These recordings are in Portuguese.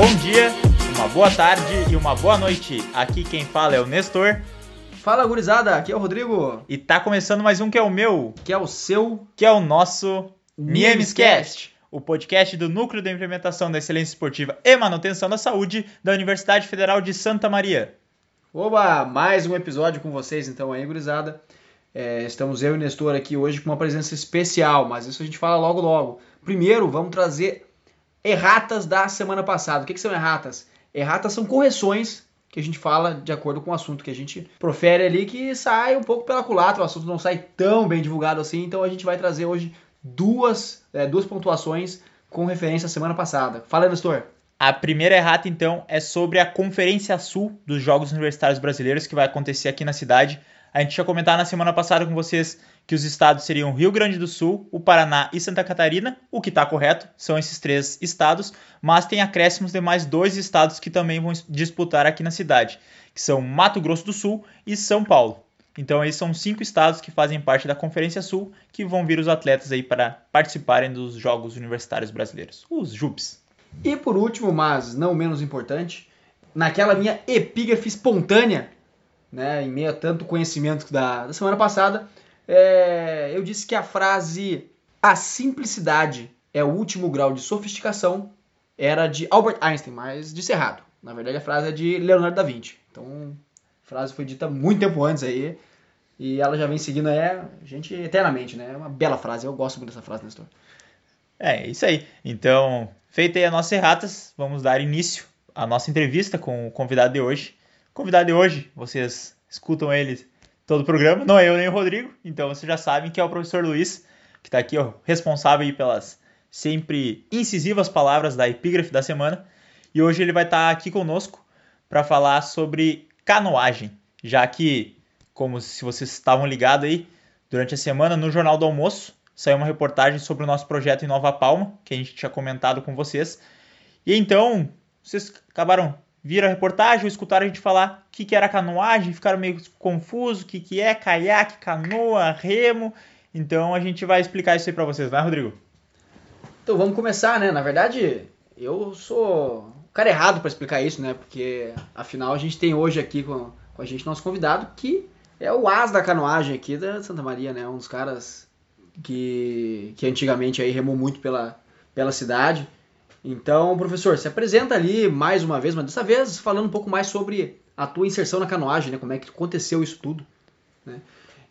bom dia, uma boa tarde e uma boa noite. Aqui quem fala é o Nestor. Fala gurizada, aqui é o Rodrigo. E tá começando mais um que é o meu, que é o seu, que é o nosso Niemescast, o podcast do Núcleo de Implementação da Excelência Esportiva e Manutenção da Saúde da Universidade Federal de Santa Maria. Oba, mais um episódio com vocês então aí, gurizada. É, estamos eu e o Nestor aqui hoje com uma presença especial, mas isso a gente fala logo logo. Primeiro, vamos trazer erratas da semana passada. O que, que são erratas? Erratas são correções que a gente fala de acordo com o assunto que a gente profere ali, que sai um pouco pela culatra, o assunto não sai tão bem divulgado assim, então a gente vai trazer hoje duas, é, duas pontuações com referência à semana passada. Fala, Nestor. A primeira errata, então, é sobre a Conferência Sul dos Jogos Universitários Brasileiros, que vai acontecer aqui na cidade. A gente tinha comentado na semana passada com vocês que os estados seriam Rio Grande do Sul, o Paraná e Santa Catarina, o que está correto, são esses três estados, mas tem acréscimos de mais dois estados que também vão disputar aqui na cidade, que são Mato Grosso do Sul e São Paulo. Então, aí são cinco estados que fazem parte da Conferência Sul que vão vir os atletas aí para participarem dos Jogos Universitários Brasileiros, os JUBs. E por último, mas não menos importante, naquela minha epígrafe espontânea, né, em meio a tanto conhecimento da, da semana passada, é, eu disse que a frase a simplicidade é o último grau de sofisticação era de Albert Einstein, mas disse errado. Na verdade, a frase é de Leonardo da Vinci. Então, a frase foi dita muito tempo antes aí. E ela já vem seguindo é, a gente eternamente, né? É uma bela frase. Eu gosto muito dessa frase, Nestor. É, isso aí. Então, feita aí as nossas erratas, vamos dar início à nossa entrevista com o convidado de hoje. Convidado de hoje, vocês escutam ele todo o programa, não é eu nem o Rodrigo, então vocês já sabem que é o professor Luiz, que está aqui ó, responsável pelas sempre incisivas palavras da epígrafe da semana. E hoje ele vai estar tá aqui conosco para falar sobre canoagem, já que, como se vocês estavam ligados aí, durante a semana no Jornal do Almoço saiu uma reportagem sobre o nosso projeto em Nova Palma, que a gente tinha comentado com vocês. E então, vocês acabaram viram a reportagem, escutaram a gente falar o que, que era canoagem, ficaram meio confusos, o que, que é caiaque, canoa, remo. Então a gente vai explicar isso aí para vocês, né, Rodrigo? Então vamos começar, né? Na verdade, eu sou o cara errado para explicar isso, né? Porque afinal a gente tem hoje aqui com, com a gente nosso convidado que é o as da canoagem aqui da Santa Maria, né? Um dos caras que, que antigamente aí remou muito pela, pela cidade. Então, professor, se apresenta ali mais uma vez, mas dessa vez falando um pouco mais sobre a tua inserção na canoagem, né? Como é que aconteceu isso tudo, né?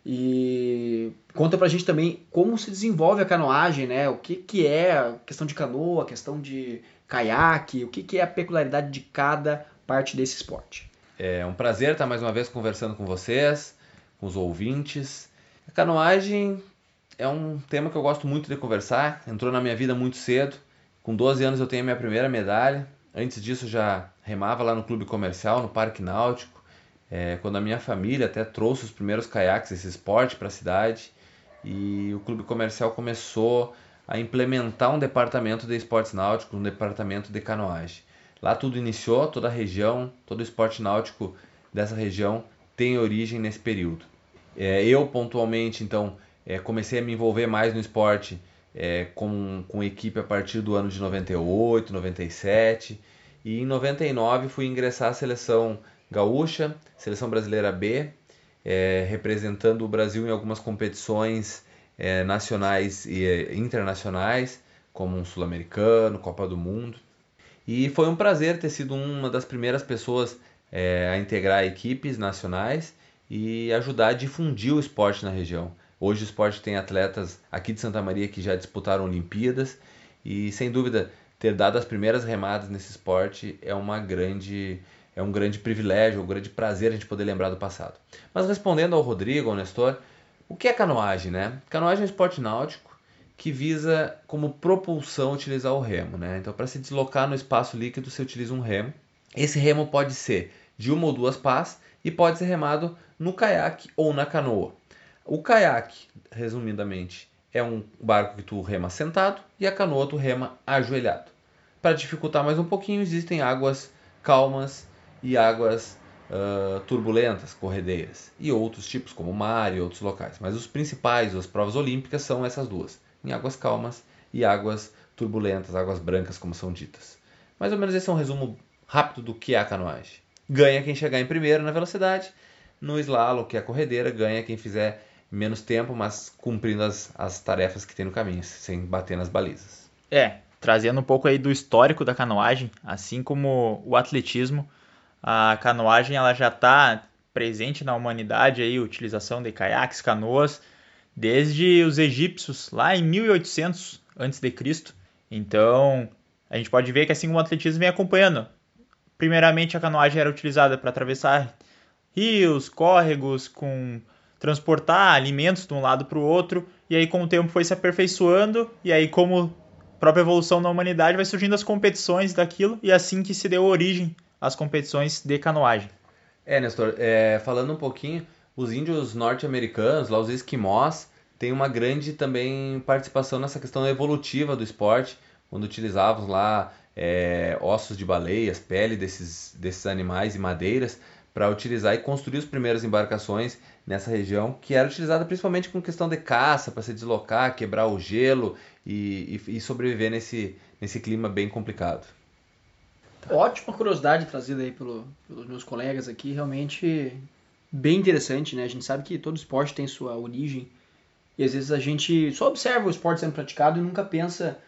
E conta pra gente também como se desenvolve a canoagem, né? O que, que é a questão de canoa, a questão de caiaque, o que, que é a peculiaridade de cada parte desse esporte. É um prazer estar mais uma vez conversando com vocês, com os ouvintes. A canoagem é um tema que eu gosto muito de conversar, entrou na minha vida muito cedo. Com 12 anos eu tenho a minha primeira medalha. Antes disso já remava lá no clube comercial, no Parque Náutico. É, quando a minha família até trouxe os primeiros caiaques, esse esporte para a cidade. E o clube comercial começou a implementar um departamento de esportes náuticos, um departamento de canoagem. Lá tudo iniciou, toda a região, todo o esporte náutico dessa região tem origem nesse período. É, eu pontualmente então é, comecei a me envolver mais no esporte é, com, com equipe a partir do ano de 98, 97 e em 99 fui ingressar à seleção gaúcha, seleção brasileira B, é, representando o Brasil em algumas competições é, nacionais e é, internacionais, como um sul-americano, Copa do Mundo. E foi um prazer ter sido uma das primeiras pessoas é, a integrar equipes nacionais e ajudar a difundir o esporte na região. Hoje o esporte tem atletas aqui de Santa Maria que já disputaram Olimpíadas e sem dúvida ter dado as primeiras remadas nesse esporte é uma grande é um grande privilégio, um grande prazer a gente poder lembrar do passado. Mas respondendo ao Rodrigo, ao Nestor, o que é canoagem, né? Canoagem é um esporte náutico que visa como propulsão utilizar o remo, né? Então para se deslocar no espaço líquido você utiliza um remo. Esse remo pode ser de uma ou duas pás e pode ser remado no caiaque ou na canoa. O caiaque, resumidamente, é um barco que tu rema sentado e a canoa tu rema ajoelhado. Para dificultar mais um pouquinho, existem águas calmas e águas uh, turbulentas, corredeiras, e outros tipos como mar e outros locais. Mas os principais, as provas olímpicas, são essas duas, em águas calmas e águas turbulentas, águas brancas, como são ditas. Mais ou menos esse é um resumo rápido do que é a canoagem. Ganha quem chegar em primeiro na velocidade, no slalom, que é a corredeira, ganha quem fizer menos tempo, mas cumprindo as, as tarefas que tem no caminho, sem bater nas balizas. É, trazendo um pouco aí do histórico da canoagem, assim como o atletismo, a canoagem ela já está presente na humanidade aí, utilização de caiaques, canoas, desde os egípcios lá em 1800 a.C. Então, a gente pode ver que assim como o atletismo vem acompanhando. Primeiramente a canoagem era utilizada para atravessar rios, córregos, com transportar alimentos de um lado para o outro, e aí com o tempo foi se aperfeiçoando, e aí como própria evolução da humanidade vai surgindo as competições daquilo, e é assim que se deu origem às competições de canoagem. É, Nestor, é, falando um pouquinho, os índios norte-americanos, lá os esquimós, têm uma grande também participação nessa questão evolutiva do esporte, quando utilizavam lá é, ossos de baleias, pele desses, desses animais e madeiras para utilizar e construir as primeiras embarcações nessa região, que era utilizada principalmente com questão de caça, para se deslocar, quebrar o gelo e, e, e, sobreviver nesse, nesse clima bem complicado. Ótima curiosidade trazida aí pelo, pelos meus colegas aqui, realmente bem interessante, né? A gente sabe que todo esporte tem sua origem e às vezes a gente só observa o esporte sendo praticado e nunca pensa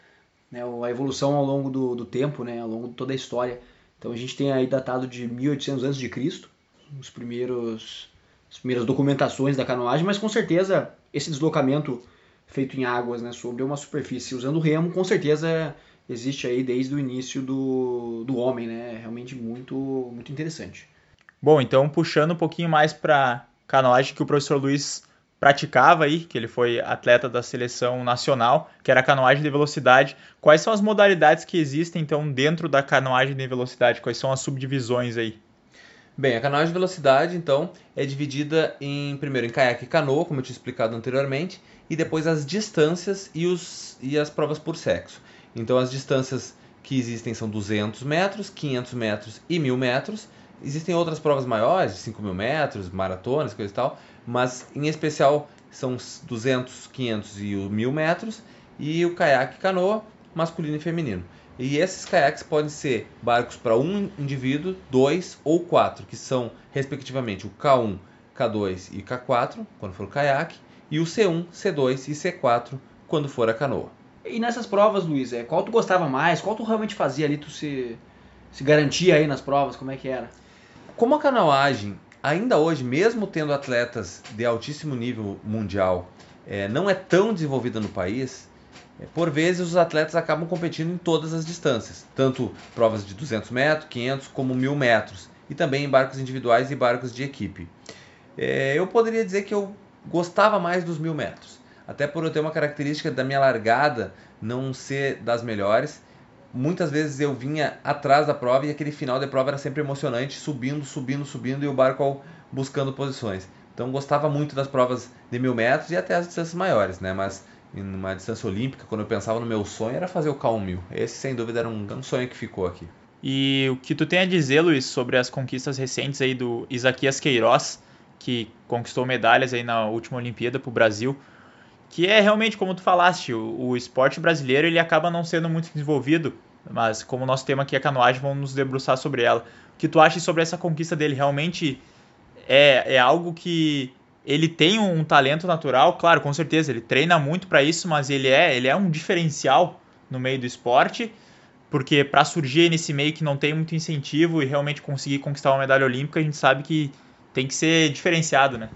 né, a evolução ao longo do, do tempo, né, ao longo de toda a história. Então a gente tem aí datado de 1800 a.C., os primeiros as primeiras documentações da canoagem, mas com certeza esse deslocamento feito em águas, né, sobre uma superfície usando remo, com certeza existe aí desde o início do, do homem, né? É realmente muito muito interessante. Bom, então puxando um pouquinho mais para canoagem que o professor Luiz praticava aí, que ele foi atleta da seleção nacional, que era a canoagem de velocidade. Quais são as modalidades que existem então dentro da canoagem de velocidade? Quais são as subdivisões aí? Bem, a canoagem de velocidade, então, é dividida em primeiro em caiaque e canoa, como eu tinha explicado anteriormente, e depois as distâncias e, os, e as provas por sexo. Então, as distâncias que existem são 200 metros, 500 metros e 1000 metros. Existem outras provas maiores, de 5 mil metros, maratonas, coisa e tal, mas em especial são 200, 500 e 1000 metros, e o caiaque e canoa, masculino e feminino. E esses caiaques podem ser barcos para um indivíduo, dois ou quatro, que são respectivamente o K1, K2 e K4, quando for o caiaque, e o C1, C2 e C4, quando for a canoa. E nessas provas, Luiz, é, qual tu gostava mais? Qual tu realmente fazia ali? Tu se, se garantia aí nas provas? Como é que era? Como a canoagem, ainda hoje, mesmo tendo atletas de altíssimo nível mundial, é, não é tão desenvolvida no país, por vezes os atletas acabam competindo em todas as distâncias, tanto provas de 200 metros, 500 como 1000 metros, e também em barcos individuais e barcos de equipe. É, eu poderia dizer que eu gostava mais dos 1000 metros, até por eu ter uma característica da minha largada não ser das melhores. Muitas vezes eu vinha atrás da prova e aquele final da prova era sempre emocionante, subindo, subindo, subindo e o barco buscando posições. Então gostava muito das provas de mil metros e até as distâncias maiores, né? Mas numa distância olímpica, quando eu pensava no meu sonho, era fazer o K1000. Esse, sem dúvida, era um, um sonho que ficou aqui. E o que tu tem a dizer, Luiz, sobre as conquistas recentes aí do Isaquias Queiroz, que conquistou medalhas aí na última Olimpíada para o Brasil, que é realmente, como tu falaste, o, o, esporte brasileiro ele acaba não sendo muito desenvolvido, mas como o nosso tema aqui é canoagem, vamos nos debruçar sobre ela. O que tu acha sobre essa conquista dele? Realmente é, é algo que ele tem um talento natural, claro, com certeza, ele treina muito para isso, mas ele é, ele é um diferencial no meio do esporte, porque para surgir nesse meio que não tem muito incentivo e realmente conseguir conquistar uma medalha olímpica, a gente sabe que tem que ser diferenciado, né?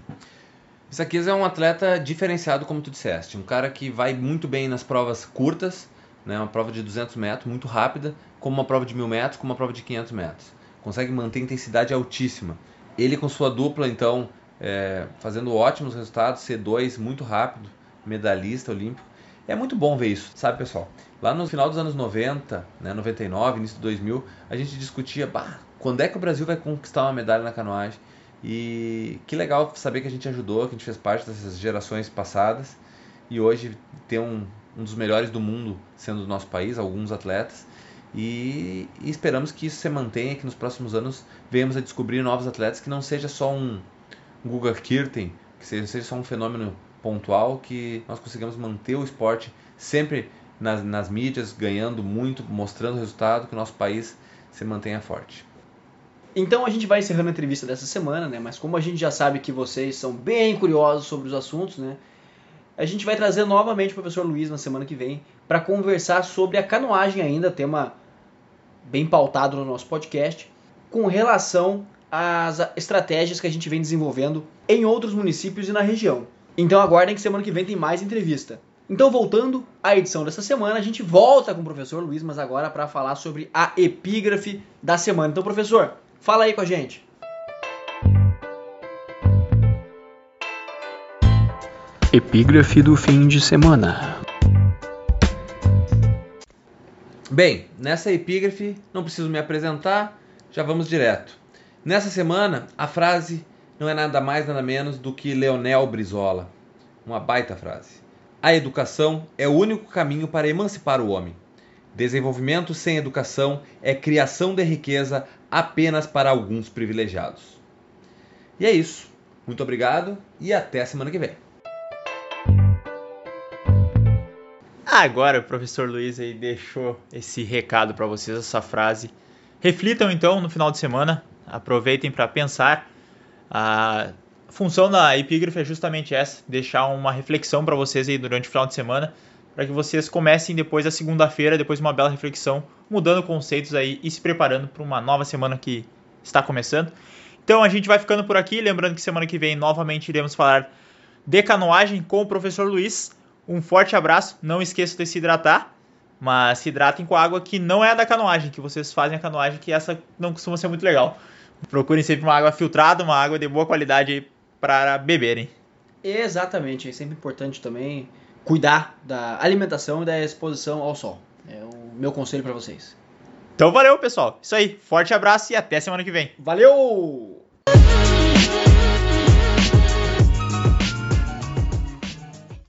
Isaquias é um atleta diferenciado, como tu disseste, um cara que vai muito bem nas provas curtas, né, uma prova de 200 metros, muito rápida, como uma prova de 1000 metros, como uma prova de 500 metros. Consegue manter intensidade altíssima. Ele com sua dupla, então, é, fazendo ótimos resultados, C2 muito rápido, medalhista olímpico. É muito bom ver isso, sabe, pessoal? Lá no final dos anos 90, né, 99, início de 2000, a gente discutia, bah, quando é que o Brasil vai conquistar uma medalha na canoagem? E que legal saber que a gente ajudou, que a gente fez parte dessas gerações passadas e hoje tem um, um dos melhores do mundo sendo do nosso país, alguns atletas. E, e esperamos que isso se mantenha, que nos próximos anos venhamos a descobrir novos atletas, que não seja só um, Guga Kirten, que seja, seja só um fenômeno pontual, que nós consigamos manter o esporte sempre nas, nas mídias, ganhando muito, mostrando resultado, que o nosso país se mantenha forte. Então a gente vai encerrando a entrevista dessa semana, né? Mas como a gente já sabe que vocês são bem curiosos sobre os assuntos, né? A gente vai trazer novamente o professor Luiz na semana que vem para conversar sobre a canoagem ainda, tema bem pautado no nosso podcast, com relação às estratégias que a gente vem desenvolvendo em outros municípios e na região. Então aguardem que semana que vem tem mais entrevista. Então, voltando à edição dessa semana, a gente volta com o professor Luiz, mas agora para falar sobre a epígrafe da semana. Então, professor, fala aí com a gente. Epígrafe do fim de semana. Bem, nessa epígrafe não preciso me apresentar, já vamos direto. Nessa semana, a frase não é nada mais nada menos do que Leonel Brizola. Uma baita frase. A educação é o único caminho para emancipar o homem. Desenvolvimento sem educação é criação de riqueza apenas para alguns privilegiados. E é isso. Muito obrigado e até a semana que vem. Agora o professor Luiz aí deixou esse recado para vocês, essa frase. Reflitam então no final de semana, aproveitem para pensar. A função da epígrafe é justamente essa, deixar uma reflexão para vocês aí durante o final de semana, para que vocês comecem depois da segunda-feira, depois de uma bela reflexão, mudando conceitos aí e se preparando para uma nova semana que está começando. Então a gente vai ficando por aqui, lembrando que semana que vem novamente iremos falar de canoagem com o professor Luiz. Um forte abraço, não esqueçam de se hidratar, mas se hidratem com água que não é a da canoagem, que vocês fazem a canoagem, que essa não costuma ser muito legal. Procurem sempre uma água filtrada, uma água de boa qualidade para beberem. Exatamente, é sempre importante também cuidar da alimentação e da exposição ao sol. É o meu conselho para vocês. Então valeu, pessoal. Isso aí. Forte abraço e até semana que vem. Valeu!